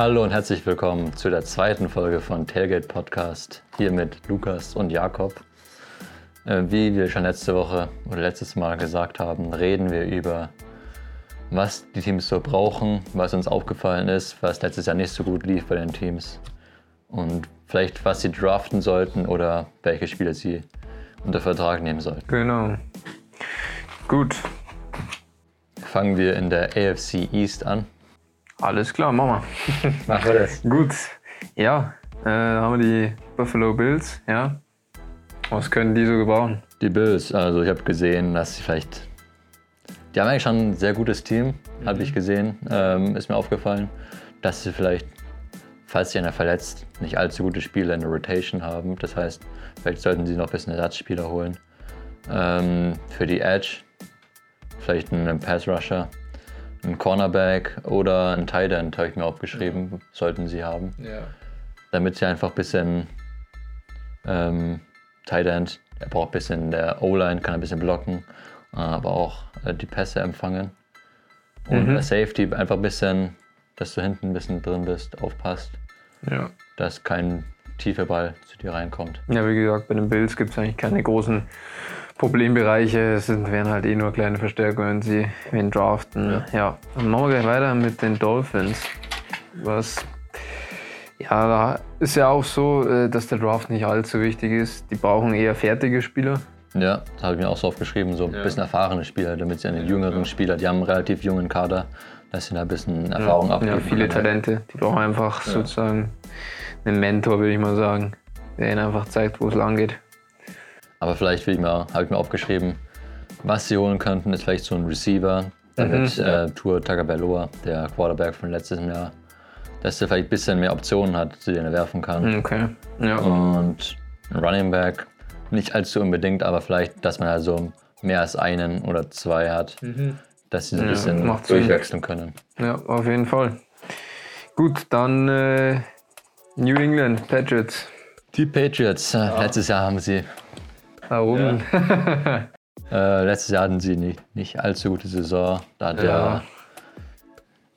Hallo und herzlich willkommen zu der zweiten Folge von Tailgate Podcast. Hier mit Lukas und Jakob. Äh, Wie wir schon letzte Woche oder letztes Mal gesagt haben, reden wir über, was die Teams so brauchen, was uns aufgefallen ist, was letztes Jahr nicht so gut lief bei den Teams und vielleicht, was sie draften sollten oder welche Spieler sie unter Vertrag nehmen sollten. Genau. Gut, Fangen wir in der AFC East an. Alles klar, machen wir. Machen wir das. Gut, ja, äh, da haben wir die Buffalo Bills, ja. Was können die so gebrauchen? Die Bills, also ich habe gesehen, dass sie vielleicht. Die haben eigentlich schon ein sehr gutes Team, habe ich gesehen. Ähm, ist mir aufgefallen, dass sie vielleicht, falls sich einer verletzt, nicht allzu gute Spieler in der Rotation haben. Das heißt, vielleicht sollten sie noch ein bisschen Ersatzspieler holen. Ähm, für die Edge, vielleicht einen Pass Rusher, einen Cornerback oder einen Tight End, habe ich mir aufgeschrieben, sollten sie haben Ja. damit sie einfach ein bisschen ähm, Tight End, er braucht ein bisschen der O-Line, kann ein bisschen blocken, aber auch äh, die Pässe empfangen. Und Mhm. der Safety einfach ein bisschen, dass du hinten ein bisschen drin bist, aufpasst, Ja. dass kein tiefer Ball zu dir reinkommt. Ja, wie gesagt, bei den Bills gibt es eigentlich keine großen Problembereiche. Sind, wären halt eh nur kleine Verstärkungen, wenn sie wen draften. Ja. Dann machen wir gleich weiter mit den Dolphins. Was. Ja, da ist ja auch so, äh, dass der Draft nicht allzu wichtig ist. Die brauchen eher fertige Spieler. Ja, das habe ich mir auch so aufgeschrieben, so ein bisschen erfahrene Spieler, damit sie an den jüngeren Spieler, die haben einen relativ jungen Kader, dass sie da ein bisschen Erfahrung abgeben. Ja, viele. Talente. Die brauchen einfach sozusagen einen Mentor, würde ich mal sagen, der ihnen einfach zeigt, wo es lang geht. Aber vielleicht will ich mir, habe ich mir aufgeschrieben, was sie holen könnten, ist vielleicht so ein Receiver, damit äh, Tour Tagovailoa, der Quarterback von letztem Jahr, dass er vielleicht ein bisschen mehr Optionen hat, zu denen er werfen kann. Okay. Ja. Und ein Running Back, nicht allzu unbedingt, aber vielleicht, dass man also mehr als einen oder zwei hat, dass sie so ein Ja, bisschen durchwechseln können. Ja, auf jeden Fall. Gut, dann äh, New England Patriots. Die Patriots, äh, letztes Jahr haben sie, Warum? äh, letztes Jahr hatten sie nicht, nicht allzu gute Saison. Da hat Ja. der,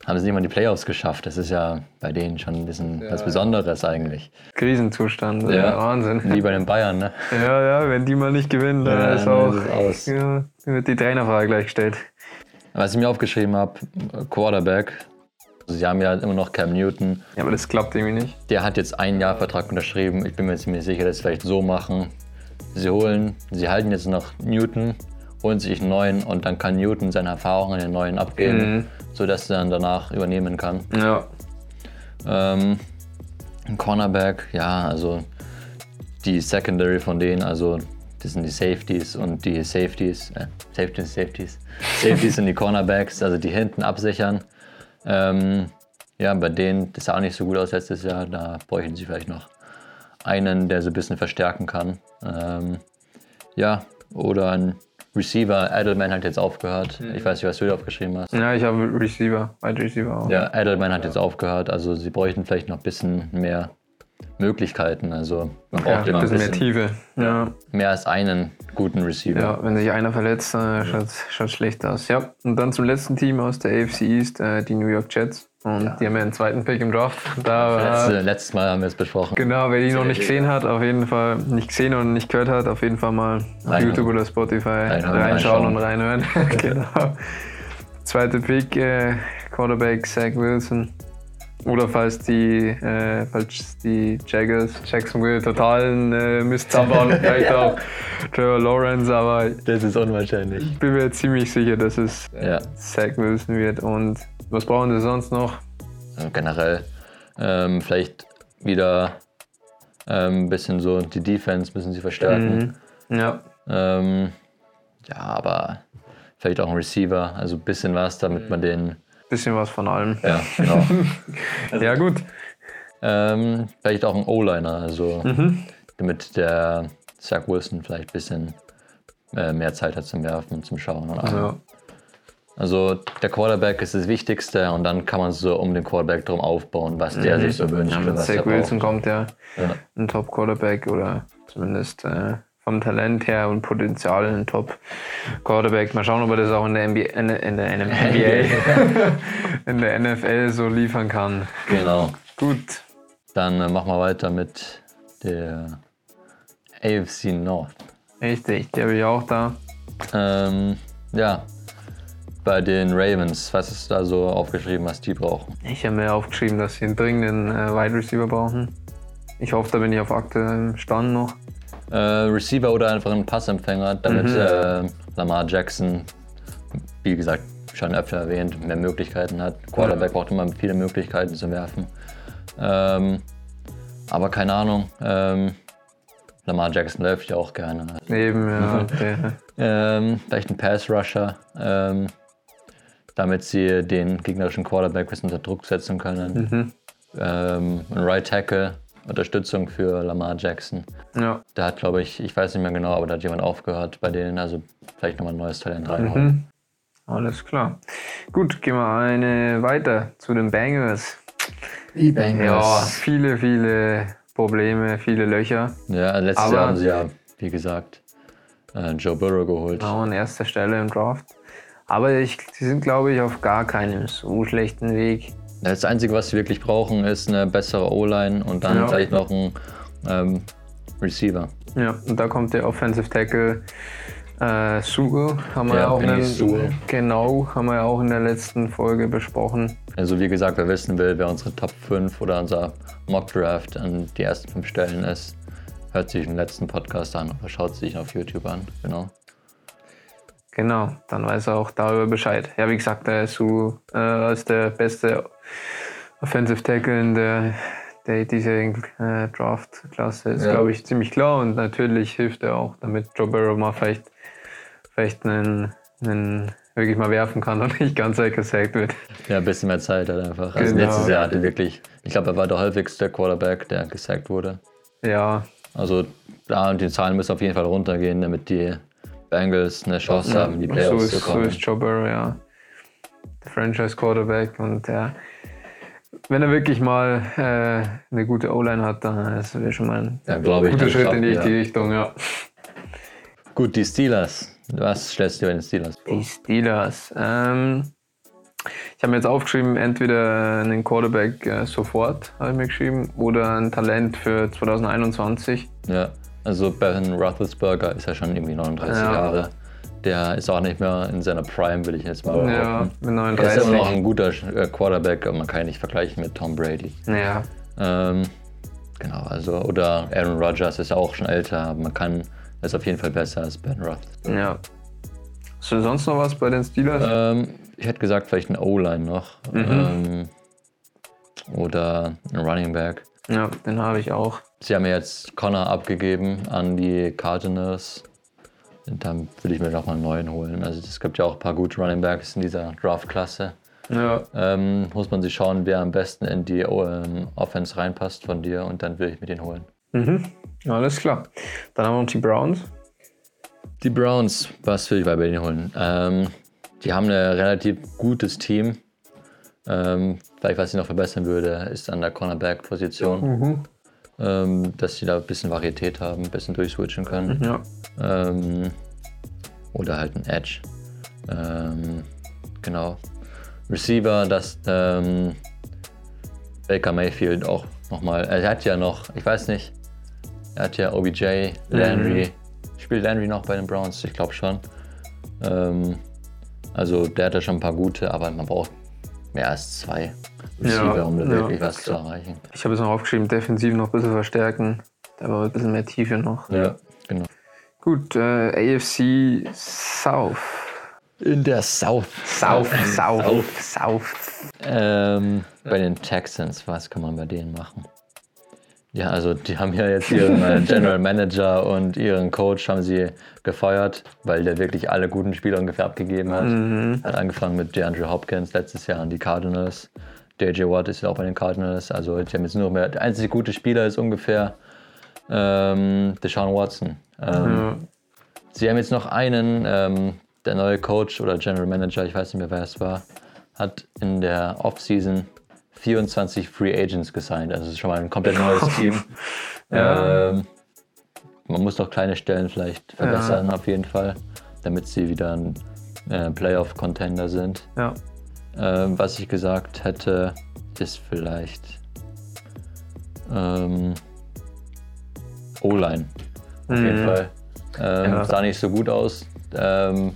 haben sie nicht mal die Playoffs geschafft. Das ist ja bei denen schon ein bisschen was Besonderes eigentlich. Krisenzustand. Ja. Wahnsinn. Wie bei den Bayern, ne? Ja, ja, wenn die mal nicht gewinnen, dann Ja, ist auch ist aus. Ja, wird die Trainerfrage gleichgestellt. Was ich mir aufgeschrieben habe, Quarterback. Also sie haben ja immer noch Cam Newton. Ja, aber das klappt irgendwie nicht. Der hat jetzt einen Jahr Vertrag unterschrieben. Ich bin mir ziemlich sicher, dass sie vielleicht so machen. Sie holen, sie halten jetzt noch Newton, holen sich einen neuen und dann kann Newton seine Erfahrungen an den neuen abgeben, Mhm. sodass er dann danach übernehmen kann. Ja. Ähm, ein Cornerback, ja, also die Secondary von denen, also das sind die Safeties und die Safeties, äh, Safeties, Safeties, Safeties sind die Cornerbacks, also die hinten absichern. Ähm, ja, bei denen, das sah auch nicht so gut aus letztes Jahr, da bräuchten sie vielleicht noch einen, der so ein bisschen verstärken kann. Ähm, ja, oder ein Receiver, Edelman hat jetzt aufgehört. Ich weiß nicht, was du da aufgeschrieben hast. Ja, ich habe Receiver, Wide Receiver auch. Ja, Edelman hat jetzt aufgehört, also sie bräuchten vielleicht noch ein bisschen mehr Möglichkeiten. Also man Ja, braucht ein immer ein bisschen mehr Tiefe. Ja. mehr als einen guten Receiver. ja, wenn sich einer verletzt, dann schaut es schlecht aus. Ja, und dann zum letzten Team aus der AFC East, äh, die New York Jets. Und die haben ja einen zweiten Pick im Draft. Da war, Letzte, letztes Mal haben wir es besprochen. Genau, wer die noch nicht gesehen hat, auf jeden Fall nicht gesehen und nicht gehört hat, auf jeden Fall mal auf. YouTube oder Spotify Reinhören, reinschauen und reinhören. genau. Zweite Pick, äh, Quarterback Zach Wilson. Oder falls die, äh, falls die Jaggers Jacksonville totalen äh, Mist zaubern, vielleicht auch Trevor Lawrence, aber Das ist unwahrscheinlich. ich bin mir ziemlich sicher, dass es Ja, Zach Wilson wird. Und was brauchen sie sonst noch? also generell ähm, vielleicht wieder ähm, ein bisschen so die Defense müssen sie verstärken. Ja, Ähm, ja, aber vielleicht auch ein Receiver, also ein bisschen was, damit man den. bisschen was von allem. Ja, genau. Ja, gut. Ähm, vielleicht auch ein O-Liner, also damit der Zach Wilson vielleicht ein bisschen äh, mehr Zeit hat zum Werfen, zum Schauen und allem. Ja. Also der Quarterback ist das Wichtigste und dann kann man so um den Quarterback drum aufbauen, was der sich so wünscht. Ja, er Zach. Wilson kommt ja Ja. ein Top-Quarterback oder zumindest äh, vom Talent her und Potenzial ein Top-Quarterback. Mal schauen, ob er das auch in der, NBA, in der, in der NBA, in der NFL so liefern kann. Genau. Gut. Dann äh, machen wir weiter mit der AFC North. Richtig, die habe ich auch da. Ähm, ja, bei den Ravens, was ist da so aufgeschrieben, was die brauchen? Ich habe mir aufgeschrieben, dass sie einen dringenden äh, Wide Receiver brauchen. Ich hoffe, da bin ich auf aktuellem Stand noch. Äh, Receiver oder einfach ein Passempfänger, damit Mhm. äh, Lamar Jackson, wie gesagt, schon öfter erwähnt, mehr Möglichkeiten hat. Quarterback braucht immer viele Möglichkeiten zu werfen. Ähm, aber keine Ahnung, ähm, Lamar Jackson läuft ja auch gerne. Eben, ja. Der, Ähm, vielleicht ein Pass-Rusher, ähm, damit sie den gegnerischen Quarterback ein bisschen unter Druck setzen können. Mhm. Ähm, ein Right Tackle, Unterstützung für Lamar Jackson. ja. Da hat, glaube ich, ich weiß nicht mehr genau, aber da hat jemand aufgehört bei denen, also vielleicht nochmal ein neues Talent reinholen. Mhm. Alles klar. Gut, gehen wir eine weiter zu den Bengals. Die Ja, viele, viele Probleme, viele Löcher. Ja, letztes Aber- Jahr haben sie ja, wie gesagt, äh, Joe Burrow geholt. Genau, an erster Stelle im Draft. Aber ich, sie sind, glaube ich, auf gar keinem so schlechten Weg. Das Einzige, was sie wirklich brauchen, ist eine bessere O-Line und dann Ja. vielleicht noch ein ähm, Receiver. Ja, und da kommt der Offensive Tackle äh, Sewell. Haben wir Ja, ja auch Sewell. Genau, haben wir ja auch in der letzten Folge besprochen. Also wie gesagt, wer wissen will, wer unsere Top 5 oder unser Mock Draft an die ersten fünf Stellen ist, hört sich den letzten Podcast an oder schaut sich ihn auf YouTube an. Genau. Genau, dann weiß er auch darüber Bescheid. Ja, wie gesagt, der Sewell äh, ist der beste Offensive Tackle in der, der diesjährigen äh, Draft-Klasse. Ist, Ja. glaube ich, ziemlich klar und natürlich hilft er auch, damit Joe Burrow mal vielleicht, vielleicht einen, einen wirklich mal werfen kann und nicht ganz weggesagt wird. Ja, ein bisschen mehr Zeit hat einfach. Also Genau. letztes Jahr hatte wirklich, ich glaube, er war der häufigste Quarterback, der gesackt wurde. Ja, Also da und die Zahlen müssen auf jeden Fall runtergehen, damit die Bengals eine Chance haben, die so Playoffs ist, zu so kommen. ist Joe Burrow, ja. Der Franchise-Quarterback und ja, wenn er wirklich mal äh, eine gute O-Line hat, dann ist das schon mal ein Ja, guter Schritt in die richtige Richtung, ja. Gut, die Steelers. Was stellst du bei den Steelers vor? Die Steelers. Ähm, ich habe mir jetzt aufgeschrieben, entweder einen Quarterback äh, sofort, habe ich mir geschrieben, oder ein Talent für 2021. Ja, also Ben Roethlisberger ist ja schon irgendwie 39 Ja. Jahre. Der ist auch nicht mehr in seiner Prime, würde ich jetzt mal Ja, behaupten. mit Er ist immer noch 39. ein guter äh, Quarterback, aber man kann ihn nicht vergleichen mit Tom Brady. Ja, Ähm, genau, also, oder Aaron Rodgers ist auch schon älter, aber man kann, er ist auf jeden Fall besser als Ben Roethlisberger. ja. Hast du sonst noch was bei den Steelers? Ähm, ich hätte gesagt, vielleicht ein O-Line noch. Mhm. Ähm, oder ein Running Back. Ja, den habe ich auch. Sie haben ja jetzt Connor abgegeben an die Cardinals. Und dann würde ich mir noch mal einen neuen holen. Also es gibt ja auch ein paar gute Running Backs in dieser Draft-Klasse. Ja, Ähm, muss man sich schauen, wer am besten in die ähm, Offense reinpasst von dir und dann würde ich mir den holen. mhm. alles klar. Dann haben wir noch die Browns. Die Browns, was will ich bei denen holen? Ähm, die haben ein relativ gutes Team. Ähm, vielleicht, was ich noch verbessern würde, ist an der Cornerback-Position. Ähm, dass sie da ein bisschen Varietät haben, ein bisschen durchswitchen können. Ja, Ähm, oder halt ein Edge. Ähm, genau. Receiver, dass ähm, Baker Mayfield auch nochmal. Er hat ja noch, ich weiß nicht, er hat ja OBJ, Landry. Spielt Landry noch bei den Browns? Ich glaube schon. Ähm, also der hat ja schon ein paar gute, aber man braucht mehr als zwei Receiver, Ja, um da ja, wirklich was zu erreichen. ich habe es noch aufgeschrieben, defensiv noch ein bisschen verstärken. Da war ein bisschen mehr Tiefe noch. Ja, genau. Gut, äh, AFC South. In der South. South, South, South. Ähm, bei den Texans, was kann man bei denen machen? Ja, also die haben ja jetzt ihren äh, General Manager und ihren Coach haben sie gefeuert, weil der wirklich alle guten Spieler ungefähr abgegeben hat. Hat angefangen mit DeAndre Hopkins letztes Jahr an die Cardinals. DJ Watt ist ja auch bei den Cardinals. Also die haben jetzt nur mehr. Der einzige gute Spieler ist ungefähr ähm, Deshaun Watson. Ähm, Ja. Sie haben jetzt noch einen, ähm, der neue Coach oder General Manager, ich weiß nicht mehr, wer es war, hat in der Offseason 24 Free Agents gesigned. Also es ist schon mal ein komplett neues Team. Ja. Ähm, man muss doch kleine Stellen vielleicht verbessern auf jeden Fall, damit sie wieder ein äh, Playoff-Contender sind. Ja. Ähm, was ich gesagt hätte, ist vielleicht ähm, O-Line. Auf jeden Fall. Ähm, Ja. Sah nicht so gut aus. Ähm,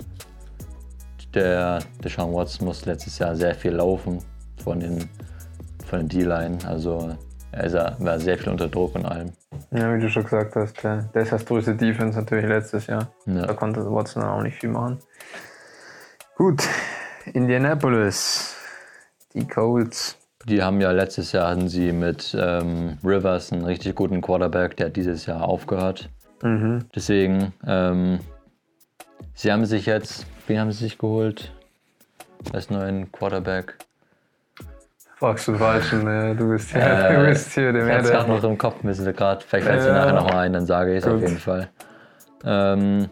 der Deshaun Watson muss letztes Jahr sehr viel laufen von den, von den D-Line. Also er war sehr viel unter Druck und allem. Ja, wie du schon gesagt hast, der desaströse Defense natürlich letztes Jahr. Ja. Da konnte Watson auch nicht viel machen. Gut, Indianapolis, die Colts. Die haben ja letztes Jahr hatten sie mit ähm, Rivers einen richtig guten Quarterback, der hat dieses Jahr aufgehört. Mhm. Deswegen, ähm, sie haben sich jetzt, wen haben sie sich geholt? Als neuen Quarterback. Fragst du Falschen, äh, du bist hier, Äh, du bist hier der Ich hatte es gerade noch im Kopf, müssen wir gerade, vielleicht fällt Ja. nachher nochmal ein, dann sage ich es auf jeden Fall. Ähm,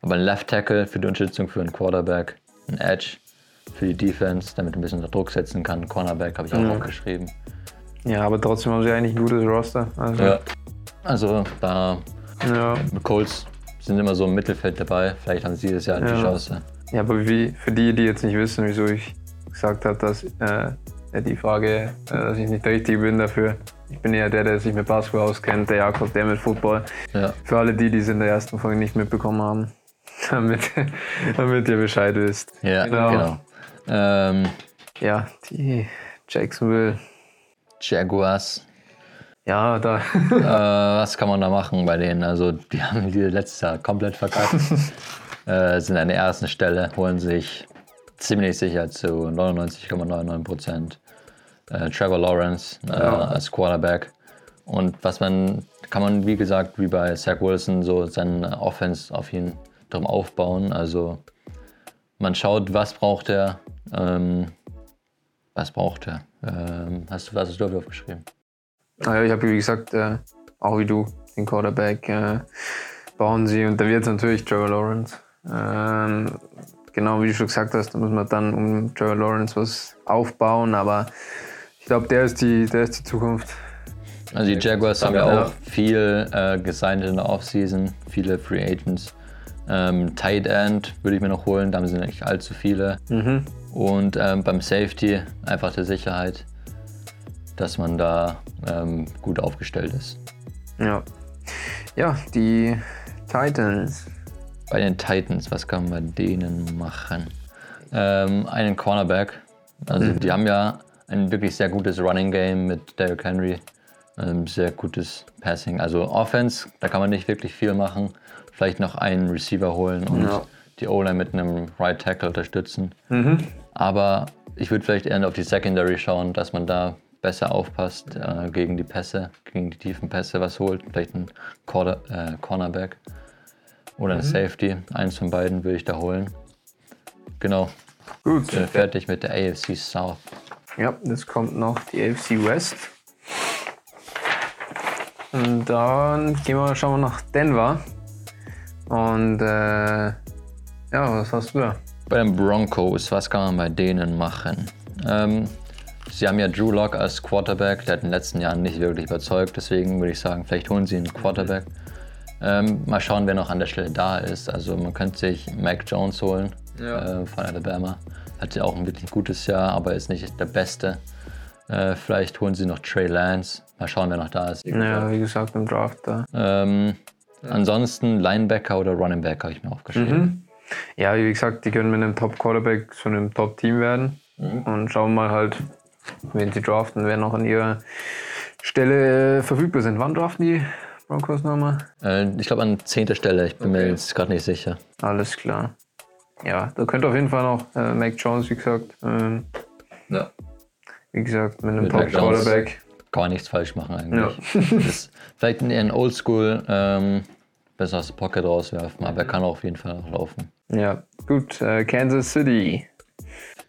aber ein Left Tackle für die Unterstützung für einen Quarterback, ein Edge für die Defense, damit ein bisschen unter Druck setzen kann. Cornerback habe ich auch Mhm. aufgeschrieben. Ja, aber trotzdem haben sie eigentlich ein gutes Roster. Also, Ja. Also da ja. die Colts sind immer so im Mittelfeld dabei. Vielleicht haben sie dieses Jahr die Ja. Chance. Ja, aber wie, für die, die jetzt nicht wissen, wieso ich gesagt habe, dass äh, die Frage, äh, dass ich nicht der Richtige bin dafür. Ich bin eher der, der sich mit Basketball auskennt, der Jakob, der mit Football. Ja. Für alle die, die es in der ersten Folge nicht mitbekommen haben, damit, damit ihr Bescheid wisst. Ja, Genau. genau. Ähm, Ja, die Jacksonville. Jaguars. Ja, da. äh, was kann man da machen bei denen? Also, die haben die letztes Jahr komplett verkackt. äh, sind an der ersten Stelle, holen sich ziemlich sicher zu 99,99 Prozent äh, Trevor Lawrence äh, Ja. als Quarterback. Und was man, kann man wie gesagt, wie bei Zach Wilson, so seine Offense auf ihn drum aufbauen. Also, man schaut, was braucht er, ähm, was braucht er. Ähm, hast du was hast du aufgeschrieben? Naja, ich habe wie gesagt, äh, auch wie du, den Quarterback äh, bauen sie und da wird es natürlich Trevor Lawrence. Ähm, genau wie du schon gesagt hast, da muss man dann um Trevor Lawrence was aufbauen, aber ich glaube, der, ist die- der ist die Zukunft. Also die Jaguars haben ja auch viel äh, gesigned in der Offseason, viele Free Agents. Ähm, Tight End würde ich mir noch holen, da haben sie nicht allzu viele. Mhm. Und ähm, beim Safety einfach der Sicherheit, dass man da ähm, gut aufgestellt ist. Ja. ja, die Titans. Bei den Titans, was kann man bei denen machen? Ähm, einen Cornerback. Also die haben ja ein wirklich sehr gutes Running Game mit Derrick Henry. Ähm, sehr gutes Passing. Also Offense, da kann man nicht wirklich viel machen. Vielleicht noch einen Receiver holen und Ja. die O-Line mit einem Right Tackle unterstützen. Mhm. Aber ich würde vielleicht eher auf die Secondary schauen, dass man da besser aufpasst äh, gegen die Pässe, gegen die tiefen Pässe was holt. Vielleicht ein Quarter, äh, Cornerback oder ein Safety. Eins von beiden würde ich da holen. Genau, Gut. äh, fertig mit der AFC South. Ja, jetzt kommt noch die AFC West. Und dann gehen wir, schauen wir nach Denver. Und äh, ja, was hast du da? Bei den Broncos, was kann man bei denen machen? Ähm, sie haben ja Drew Lock als Quarterback, der hat in den letzten Jahren nicht wirklich überzeugt, deswegen würde ich sagen, vielleicht holen sie einen Quarterback. Ähm, mal schauen, wer noch an der Stelle da ist. Also man könnte sich Mac Jones holen Ja. äh, von Alabama. Hat ja auch ein wirklich gutes Jahr, aber ist nicht der Beste. Äh, vielleicht holen sie noch Trey Lance. Mal schauen, wer noch da ist. Ja, wie gesagt, im Draft da. Ähm, Ansonsten Linebacker oder Running Back habe ich mir aufgeschrieben. Mhm. Ja, wie gesagt, die können mit einem Top-Quarterback zu einem Top-Team werden. Und schauen mal halt, wen sie draften, wer noch an ihrer Stelle äh, verfügbar sind. Wann draften die Broncos nochmal? Äh, ich glaube an zehnter Stelle, ich bin mir Okay. jetzt gerade nicht sicher. Alles klar. Ja, da könnte auf jeden Fall noch äh, Mac Jones, wie gesagt. Ähm, Ja. wie gesagt, mit einem. Top-Quarterback. Kann man nichts falsch machen eigentlich. Das ist vielleicht eher ein Oldschool, ähm, besser aus der Pocket rauswerfen, aber er kann auf jeden Fall auch laufen. Ja, gut. Äh, Kansas City.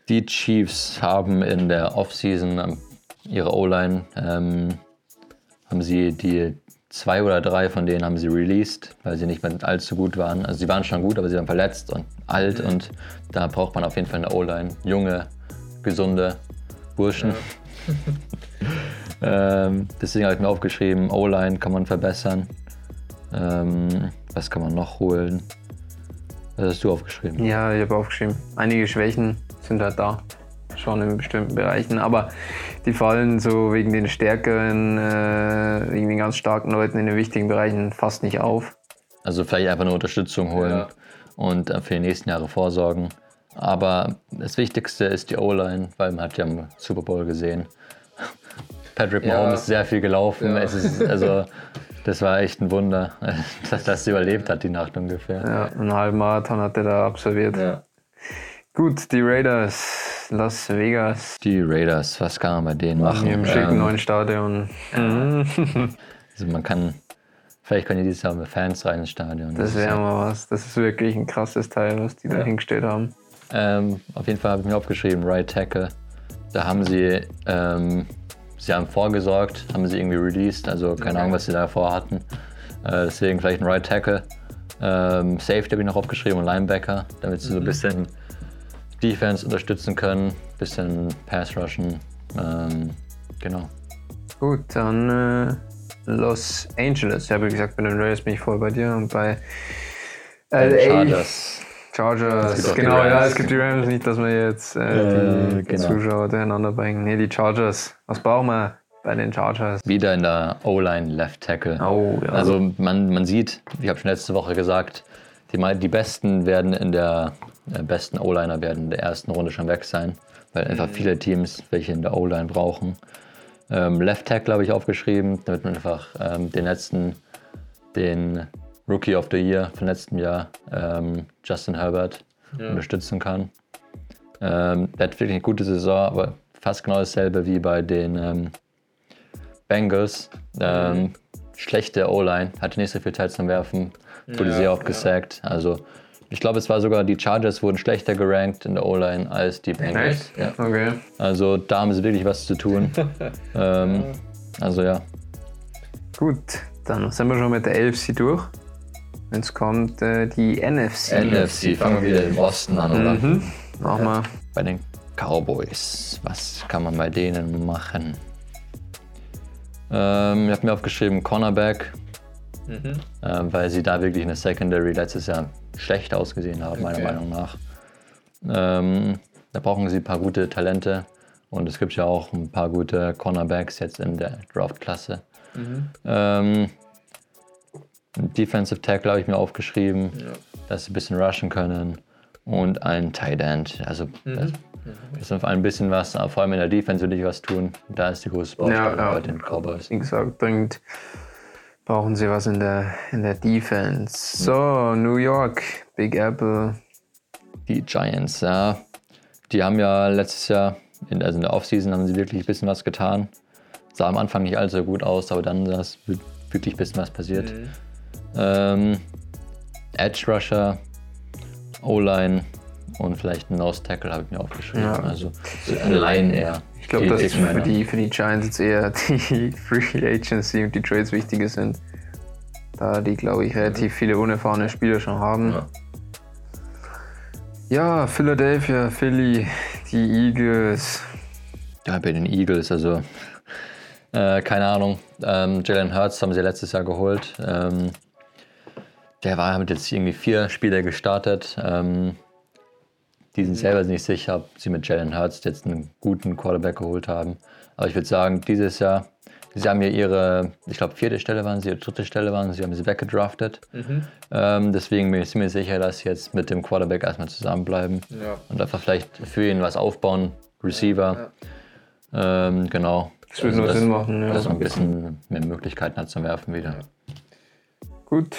Die Chiefs haben in der Offseason ähm, ihre O-Line, ähm, haben sie die zwei oder drei von denen haben sie released, weil sie nicht mehr allzu gut waren. Also sie waren schon gut, aber sie waren verletzt und alt und da braucht man auf jeden Fall eine O-Line. Junge, gesunde Burschen. ähm, deswegen habe ich mir aufgeschrieben, O-Line kann man verbessern. Ähm, was kann man noch holen? Was hast du aufgeschrieben? Ja, ich habe aufgeschrieben. Einige Schwächen sind halt da. Schon in bestimmten Bereichen. Aber die fallen so wegen den stärkeren, äh, wegen den ganz starken Leuten in den wichtigen Bereichen fast nicht auf. Also vielleicht einfach eine Unterstützung holen Ja. und äh, für die nächsten Jahre vorsorgen. Aber das Wichtigste ist die O-Line, weil man hat ja im Super Bowl gesehen. Patrick Ja. Mahomes ist sehr viel gelaufen. Ja. Es ist, also, das war echt ein Wunder, dass das überlebt hat, die Nacht ungefähr. Ja, einen halben Marathon hat er da absolviert. Gut, die Raiders, Las Vegas. Die Raiders, was kann man bei denen machen? Im schicken Ähm, neuen Stadion. Mhm. also man kann, vielleicht können die dieses Jahr mit Fans rein ins Stadion. Das wäre mal was. Das ist wirklich ein krasses Teil, was die da hingestellt haben. Ähm, auf jeden Fall habe ich mir aufgeschrieben, Right Tackle. Da haben sie, ähm, sie haben vorgesorgt, haben sie irgendwie released, also keine Ahnung, was sie davor hatten. Äh, deswegen vielleicht ein Right Tackle. Ähm, Safety habe ich noch aufgeschrieben und Linebacker, damit sie so ein bisschen Defense unterstützen können, bisschen Pass rushen. Ähm, genau. Gut, dann äh, Los Angeles. Ich habe gesagt, bei den Raiders bin ich voll bei dir und bei LA. Chargers. Chargers, genau, ja, es gibt die Rams, nicht, dass wir jetzt äh, Äh, die genau. Zuschauer durcheinander bringen. Nee, die Chargers. Was brauchen wir bei den Chargers? Wieder in der O-Line Left Tackle. Oh, ja. Also man, man sieht, ich habe schon letzte Woche gesagt, die, die Besten werden in der besten O-Liner werden in der ersten Runde schon weg sein, weil einfach viele Teams welche in der O-Line brauchen. Ähm, Left Tackle habe ich aufgeschrieben, damit man einfach ähm, den letzten, den Rookie of the Year von letztem Jahr, ähm, Justin Herbert, unterstützen kann. Ähm, der hat wirklich eine gute Saison, aber fast genau dasselbe wie bei den ähm, Bengals. Ähm, schlechte O-Line, hatte nicht so viel Zeit zum Werfen, wurde sehr oft gesackt. Also ich glaube, es war sogar, die Chargers wurden schlechter gerankt in der O-Line als die Bengals. Ja. Okay. Also da haben sie wirklich was zu tun. ähm, also ja, Gut, dann sind wir schon mit der LFC durch. Jetzt kommt äh, die NFC. NFC, fangen wir wieder in Boston an, oder? Mhm. Machen wir. Bei den Cowboys, was kann man bei denen machen? Ähm, ich habe mir aufgeschrieben Cornerback, ähm, weil sie da wirklich in der Secondary letztes Jahr schlecht ausgesehen haben, meiner Okay. Meinung nach. Ähm, da brauchen sie ein paar gute Talente und es gibt ja auch ein paar gute Cornerbacks jetzt in der Draft-Klasse. Ähm, Defensive Tackle habe ich mir aufgeschrieben, dass sie ein bisschen rushen können und ein Tight End. Also das, das ist auf ein bisschen was, vor allem in der Defense würde ich was tun. Da ist die große Baustelle Ja, ja. bei den Cowboys. Dringend brauchen sie was in der, in der Defense. So, New York, Big Apple. Die Giants, ja, die haben ja letztes Jahr, in, also in der Offseason, haben sie wirklich ein bisschen was getan. Sah am Anfang nicht allzu gut aus, aber dann ist wirklich ein bisschen was passiert. Ähm, Edge Rusher, O-Line und vielleicht ein Nose Tackle habe ich mir aufgeschrieben. Ja. Also eine Line eher. Ich glaube, dass für die, für die Giants jetzt eher die Free Agency und die Trades wichtiger sind. Da die, glaube ich, relativ viele unerfahrene Spieler schon haben. Ja. Ja, Philadelphia, Philly, die Eagles. Ja, bei den Eagles, also äh, keine Ahnung. Ähm, Jalen Hurts haben sie letztes Jahr geholt. Ähm, der war mit jetzt irgendwie vier Spiele gestartet. Ähm, die sind selber nicht sicher, ob sie mit Jalen Hurts jetzt einen guten Quarterback geholt haben. Aber ich würde sagen, dieses Jahr, sie haben ja ihre, ich glaube, vierte Stelle waren sie, ihre dritte Stelle waren sie, haben sie weggedraftet. Ähm, deswegen bin ich ziemlich sicher, dass sie jetzt mit dem Quarterback erstmal zusammenbleiben Ja. und einfach vielleicht für ihn was aufbauen. Receiver. Ähm, genau. Das würde nur Sinn machen, ja. Dass man ein bisschen mehr Möglichkeiten hat zum Werfen wieder. Gut.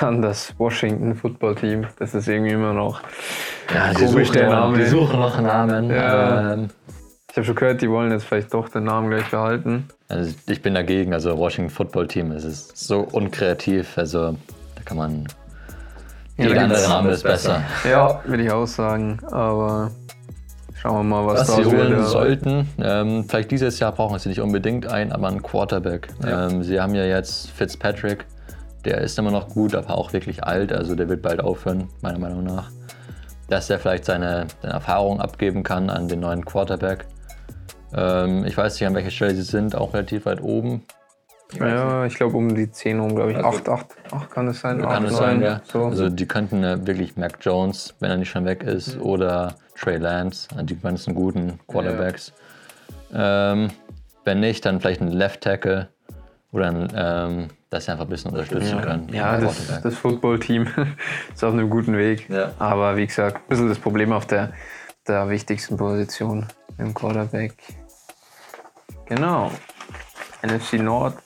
Dann das Washington Football Team. Das ist irgendwie immer noch. Ja, Komisch, der Name. die suchen noch einen Namen. Ja. Ähm, Ich habe schon gehört, die wollen jetzt vielleicht doch den Namen gleich behalten. also ich bin dagegen. Also Washington Football Team, es ist so unkreativ. Also da kann man. Ja, Jeder andere Name ist besser. Ja, würde ich auch sagen. Aber schauen wir mal, was, Was da sie holen wird. sollten, ähm, vielleicht dieses Jahr brauchen sie nicht unbedingt einen, aber einen Quarterback. Ja. Ähm, sie haben ja jetzt Fitzpatrick, der ist immer noch gut, aber auch wirklich alt, also der wird bald aufhören, meiner Meinung nach. Dass er vielleicht seine, seine Erfahrung abgeben kann an den neuen Quarterback. Ähm, ich weiß nicht, an welcher Stelle sie sind, auch relativ weit oben. Ja, ich glaube um die 10 rum, glaube ich. Also- 8, 8, 8 kann es sein. Kann 8, es sein, ja. So. Also die könnten äh, wirklich Mac Jones, wenn er nicht schon weg ist, Mhm. oder Trey Lance, äh, die ganzen guten Quarterbacks. Ähm, wenn nicht, dann vielleicht ein Left Tackle oder ein, ähm, dass sie einfach ein bisschen unterstützen können. Ja, das, das Football-Team ist auf einem guten Weg. Ja. Aber wie gesagt, ein bisschen das Problem auf der, der wichtigsten Position im Quarterback. Genau. NFC Nord.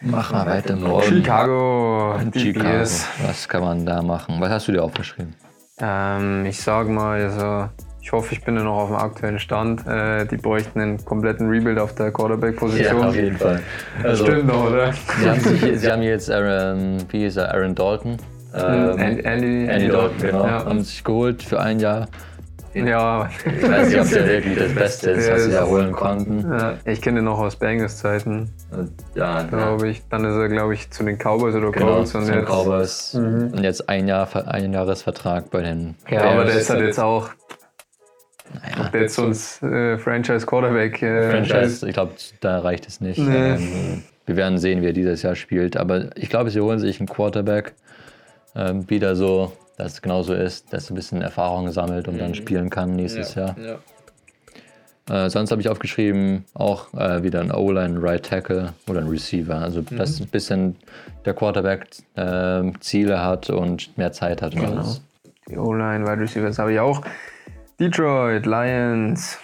Mach mal weiter im Norden. Chicago. Chicago. Bears. Was kann man da machen? Was hast du dir aufgeschrieben? Ähm, ich sag mal, also, ich hoffe, ich bin ja noch auf dem aktuellen Stand. Äh, die bräuchten einen kompletten Rebuild auf der Quarterback-Position. jeden Fall. Also, Stimmt doch, oder? Sie haben, sich, sie haben jetzt Aaron, wie ist er, Aaron Dalton. Ähm, Andy, Andy, Andy Dalton, genau. Ja. Haben sich geholt für ein Jahr. ja. Ich weiß nicht, ob der wirklich das Beste ist, was sie Ja, da holen konnten. ja. Ich kenne ihn noch aus Bengals Zeiten, Ja, glaube ich. Dann ist er, glaube ich, zu den Cowboys oder Genau, Colts. und jetzt, Cowboys. Und jetzt ein Jahr, ein Jahresvertrag bei den ja, aber der Bears. ist halt jetzt auch. Naja, Der ist uns äh, Franchise Quarterback. Äh, Franchise, ich glaube, da reicht es nicht. Nee. Ähm, wir werden sehen, wie er dieses Jahr spielt. Aber ich glaube, sie holen sich einen Quarterback ähm, wieder so, dass es genauso ist, dass er ein bisschen Erfahrung sammelt und dann spielen kann nächstes Jahr. Äh, sonst habe ich aufgeschrieben, auch äh, wieder ein O-Line, Right Tackle oder ein Receiver. Also, dass ein bisschen der Quarterback ähm, Ziele hat und mehr Zeit hat. und Genau. alles. Die O-Line, Wide Receivers habe ich auch. Detroit, Lions.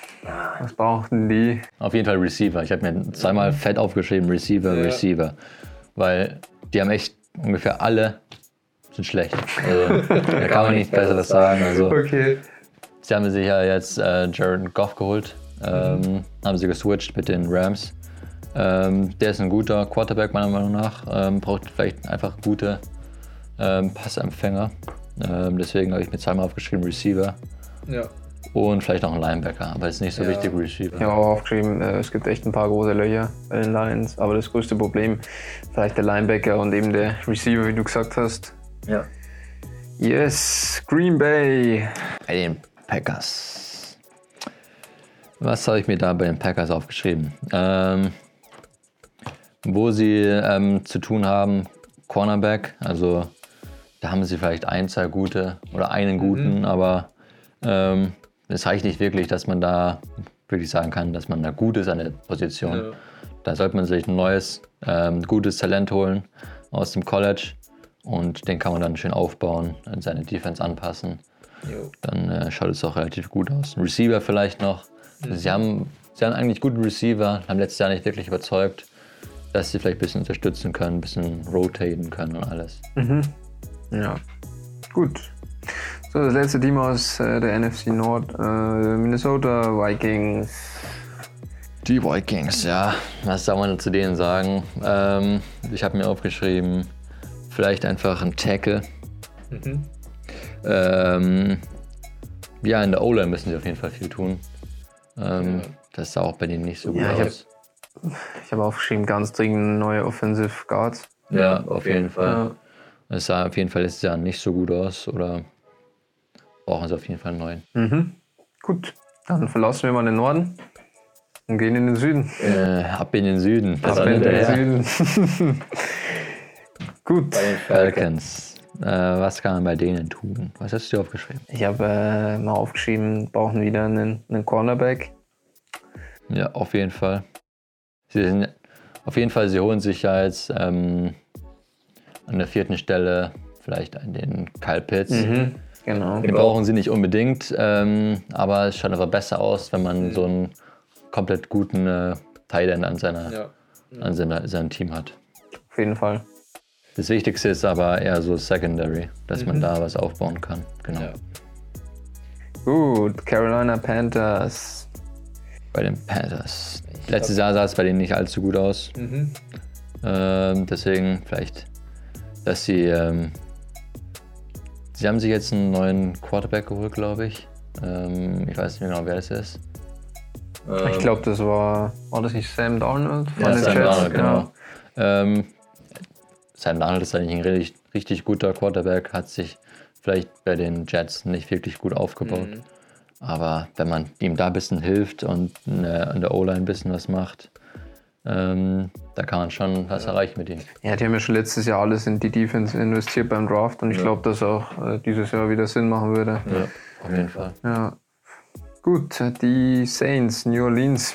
Was brauchten die? Auf jeden Fall Receiver. Ich habe mir zweimal fett aufgeschrieben, Receiver, Receiver. Weil die haben echt ungefähr alle sind schlecht. Also, da kann man nichts Besseres sagen. Also, Okay. sie haben sich ja jetzt äh, Jared Goff geholt. Ähm, Haben sie geswitcht mit den Rams. Ähm, der ist ein guter Quarterback, meiner Meinung nach. Ähm, braucht vielleicht einfach gute ähm, Passempfänger. Ähm, deswegen habe ich mir zweimal aufgeschrieben, Receiver. Ja. Und vielleicht noch ein Linebacker, aber ist nicht so Ja. wichtig, Receiver. Ich habe auch aufgeschrieben, äh, es gibt echt ein paar große Löcher bei den Lions. Aber das größte Problem, vielleicht der Linebacker und eben der Receiver, wie du gesagt hast. Ja. Yes, Green Bay. Bei den Packers. Was habe ich mir da bei den Packers aufgeschrieben? Ähm, wo sie ähm, zu tun haben, Cornerback, also da haben sie vielleicht ein, zwei gute oder einen guten, aber ähm, es reicht nicht wirklich, dass man da wirklich sagen kann, dass man da gut ist an der Position. Ja. Da sollte man sich ein neues, ähm, gutes Talent holen aus dem College und den kann man dann schön aufbauen, an seine Defense anpassen Jo. dann äh, schaut es auch relativ gut aus. Ein Receiver vielleicht noch. Mhm. Sie, haben, sie haben eigentlich guten Receiver, haben letztes Jahr nicht wirklich überzeugt, dass sie vielleicht ein bisschen unterstützen können, ein bisschen rotaten können und alles. Ja, gut. So, das letzte Team aus äh, der NFC Nord, äh, Minnesota Vikings. Die Vikings, ja. Was soll man zu denen sagen? Ähm, ich habe mir aufgeschrieben, vielleicht einfach ein Tackle. Mhm. Ähm, ja, in der O-Line müssen sie auf jeden Fall viel tun. Ähm, Ja. Das sah auch bei denen nicht so gut Ja, ich hab- aus. Ich habe aufgeschrieben, ganz dringend neue Offensive Guards. Ja, auf jeden Fall. Ja. Es sah auf jeden Fall letztes Jahr nicht so gut aus oder brauchen sie auf jeden Fall einen neuen. Mhm. Gut, dann verlassen wir mal den Norden und gehen in den Süden. Äh, ab in den Süden. Ab in den. Süden. Gut. Falcons. Äh, was kann man bei denen tun? Was hast du dir aufgeschrieben? Ich habe äh, mal aufgeschrieben, brauchen wieder einen, einen Cornerback. Ja, auf jeden Fall. Sie sind, auf jeden Fall, sie holen sich ja jetzt ähm, an der vierten Stelle vielleicht den Kyle Pitts. Genau. Den brauchen sie nicht unbedingt, ähm, aber es schaut einfach besser aus, wenn man so einen komplett guten äh, Tight End an, seiner, Ja. an seiner, seinem Team hat. Auf jeden Fall. Das Wichtigste ist aber eher so Secondary, dass man da was aufbauen kann. Genau. Ja. Gut, Carolina Panthers. Bei den Panthers. Letztes Jahr sah es bei denen nicht allzu gut aus. Mhm. Ähm, deswegen vielleicht, dass sie. Ähm, sie haben sich jetzt einen neuen Quarterback geholt, glaube ich. Ähm, ich weiß nicht mehr genau, wer das ist. Ich glaube, das war, war das nicht Sam Darnold von Ja, den Sam Jets? Darnold, genau. Ähm, Sam Darnold ist eigentlich ein richtig, richtig guter Quarterback, hat sich vielleicht bei den Jets nicht wirklich gut aufgebaut. Mhm. Aber wenn man ihm da ein bisschen hilft und in der, in der O-Line ein bisschen was macht, Ähm, da kann man schon was erreichen mit ihm. Ja, die haben ja schon letztes Jahr alles in die Defense investiert beim Draft und ich glaube, dass auch äh, dieses Jahr wieder Sinn machen würde. Ja, auf jeden Fall. Ja. Gut, die Saints, New Orleans.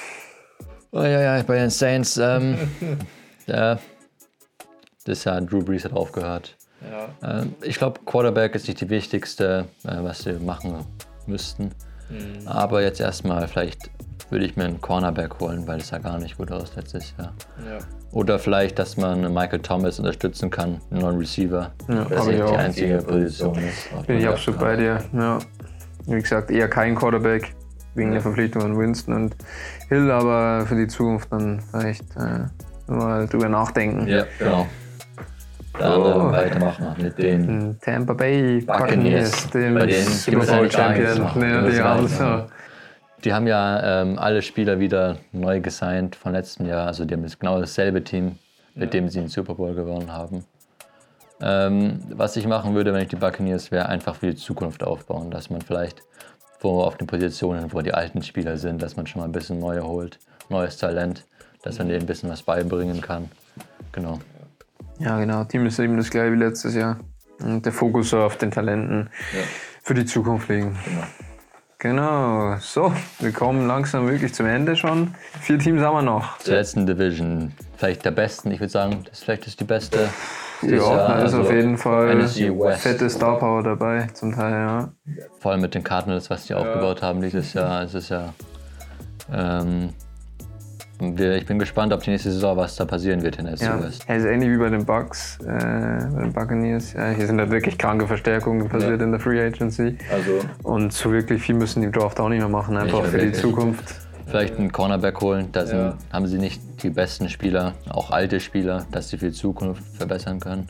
Oh ja, ja, bei den Saints, ähm, ja, das Jahr Drew Brees hat aufgehört. Ja. Ähm, ich glaube, Quarterback ist nicht die wichtigste, äh, was sie machen müssten. Mhm. Aber jetzt erstmal, vielleicht würde ich mir einen Cornerback holen, weil das sah gar nicht gut aus letztes Jahr. Ja. Oder vielleicht, dass man Michael Thomas unterstützen kann, einen neuen Receiver. Ja, das ich die einzige Position ist. Bin ich absolut bei dir. Ja. Wie gesagt, eher kein Quarterback wegen der Verpflichtung an Winston und Hill, aber für die Zukunft dann vielleicht äh, mal drüber nachdenken. Ja, genau. Dann Oh. äh, weitermachen mit den Hm, Tampa Bay Buccaneers. Buccaneers, dem Bei denen Super ja Bowl Champion. machen. Nee, Gibt's die haben so. Die haben ja ähm, alle Spieler wieder neu gesigned von letztem Jahr. Also die haben jetzt genau dasselbe Team, mit dem sie den Super Bowl gewonnen haben. Ähm, was ich machen würde, wenn ich die Buccaneers wäre, einfach für die Zukunft aufbauen. Dass man vielleicht wo auf den Positionen, wo die alten Spieler sind, dass man schon mal ein bisschen neue holt, neues Talent, dass man denen ein bisschen was beibringen kann. Genau. Ja, genau. Team ist eben das gleiche wie letztes Jahr. Und der Fokus soll auf den Talenten für die Zukunft liegen. Genau. So, wir kommen langsam wirklich zum Ende schon. Vier Teams haben wir noch. Zur letzten Division, vielleicht der besten, ich würde sagen, das vielleicht ist die beste. Ja, da ist Also auf jeden Fall fette Star Power dabei, zum Teil, ja. Vor allem mit den Cardinals, was die aufgebaut haben dieses Jahr. Es ist ja. Ähm, ich bin gespannt, ob die nächste Saison, was da passieren wird in der Ja, West. ja ist ähnlich wie bei den Bucks, äh, bei den Buccaneers. Ja, hier sind halt wirklich kranke Verstärkungen passiert in der Free Agency. Also Und so wirklich viel müssen die im Draft auch nicht mehr machen, einfach für die. Zukunft. vielleicht einen Cornerback holen. Da sind, Ja. haben sie nicht die besten Spieler, auch alte Spieler, dass sie für die Zukunft verbessern können.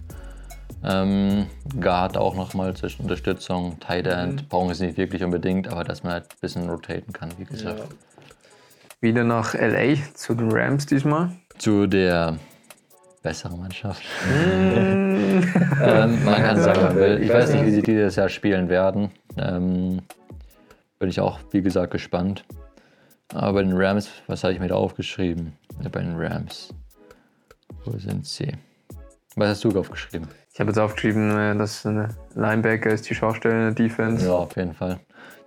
Ähm, Guard auch nochmal zur Unterstützung. Tight End brauchen sie nicht wirklich unbedingt, aber dass man halt ein bisschen rotaten kann, wie gesagt. Ja. Wieder nach LA zu den Rams diesmal. zu der besseren Mannschaft. ähm, man kann sagen, man will. Ich weiß nicht, wie sie dieses Jahr spielen werden. Ähm, bin ich auch, wie gesagt, gespannt. Aber bei den Rams, was habe ich mir da aufgeschrieben? Bei den Rams. Wo sind sie? Was hast du aufgeschrieben? Ich habe jetzt aufgeschrieben, äh, dass ein Linebacker ist die Schwachstelle in der Defense. Ja, auf jeden Fall.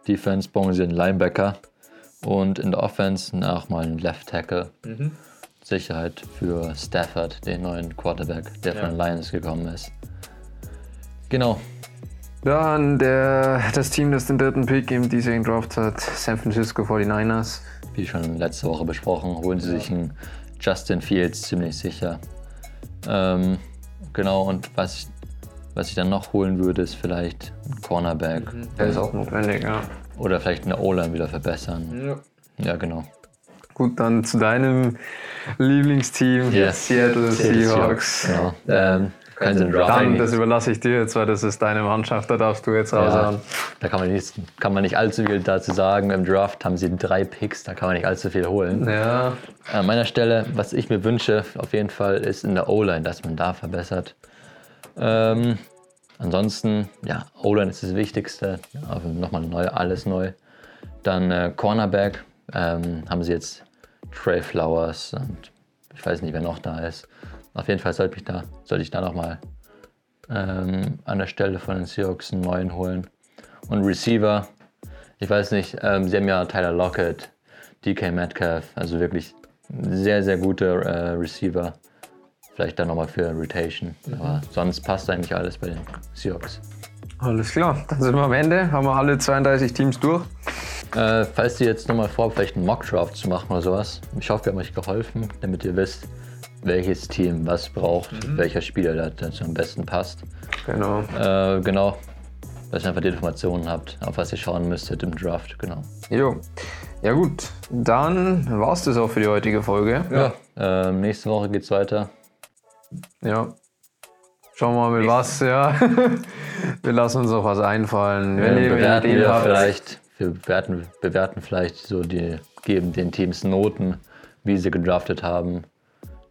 Defense brauchen sie einen Linebacker. Und in der Offense nach mal einen Left Tackle. Sicherheit für Stafford, den neuen Quarterback, der von den Lions gekommen ist. Genau. Dann der, das Team, das den dritten Pick im diesjährigen Draft hat, San Francisco 49ers. Wie schon letzte Woche besprochen, holen sie sich einen Justin Fields ziemlich sicher. Ähm, genau, und was ich, was ich dann noch holen würde, ist vielleicht ein Cornerback. Der ist auch notwendig, ja. Oder vielleicht eine O-Line wieder verbessern. Ja. Ja, genau. Gut, dann zu deinem Lieblingsteam, Yes. Seattle Seahawks. Genau. Ähm, können sie einen Draft Dann, das überlasse ich dir jetzt, weil das ist deine Mannschaft, da darfst du jetzt ja, raushauen. da kann man, nicht, kann man nicht allzu viel dazu sagen. Im Draft haben sie drei Picks, da kann man nicht allzu viel holen. Ja, An meiner Stelle, was ich mir wünsche, auf jeden Fall, ist in der O-Line, dass man da verbessert. Ähm, ansonsten, ja, O-Line ist das Wichtigste. Also nochmal neu, alles neu. Dann äh, Cornerback ähm, haben sie jetzt Trey Flowers und ich weiß nicht, wer noch da ist. Auf jeden Fall sollte ich da, sollte ich da nochmal ähm, an der Stelle von den Seahawks einen neuen holen. Und Receiver, ich weiß nicht, ähm, sie haben ja Tyler Lockett, DK Metcalf, also wirklich sehr, sehr gute äh, Receiver. Vielleicht dann nochmal für Rotation. Aber sonst passt eigentlich alles bei den Seahawks. alles klar. Dann sind wir am Ende, haben wir alle 32 Teams durch. Äh, falls ihr jetzt nochmal vorhabt, vielleicht einen Mock-Draft zu machen oder sowas, ich hoffe, wir haben euch geholfen, damit ihr wisst, welches Team was braucht, welcher Spieler da- dazu am besten passt. Genau. Äh, genau, dass ihr einfach die Informationen habt, auf was ihr schauen müsstet im Draft, genau. Jo. Ja gut, dann war es das auch für die heutige Folge. Ja, ähm, nächste Woche geht's weiter. Ja. Schauen wir mal mit was, ja. wir lassen uns auch was einfallen. Wenn Äh, ihr bewerten wir vielleicht, wir bewerten, bewerten vielleicht so die, geben den Teams Noten, wie sie gedraftet haben.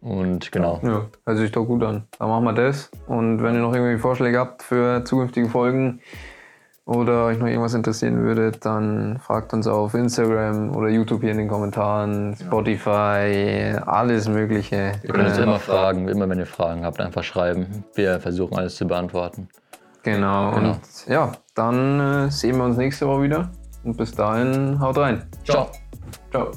Und genau. Ja, hört sich doch gut an. Dann machen wir das. Und wenn ihr noch irgendwie Vorschläge habt für zukünftige Folgen, oder euch noch irgendwas interessieren würde, dann fragt uns auf Instagram oder YouTube hier in den Kommentaren, Spotify, alles Mögliche. Ihr könnt uns immer fragen, immer wenn ihr Fragen habt, einfach schreiben. Wir versuchen alles zu beantworten. Genau, Genau. und ja, dann äh, sehen wir uns nächste Woche wieder. Und bis dahin, haut rein. Ciao. Ciao.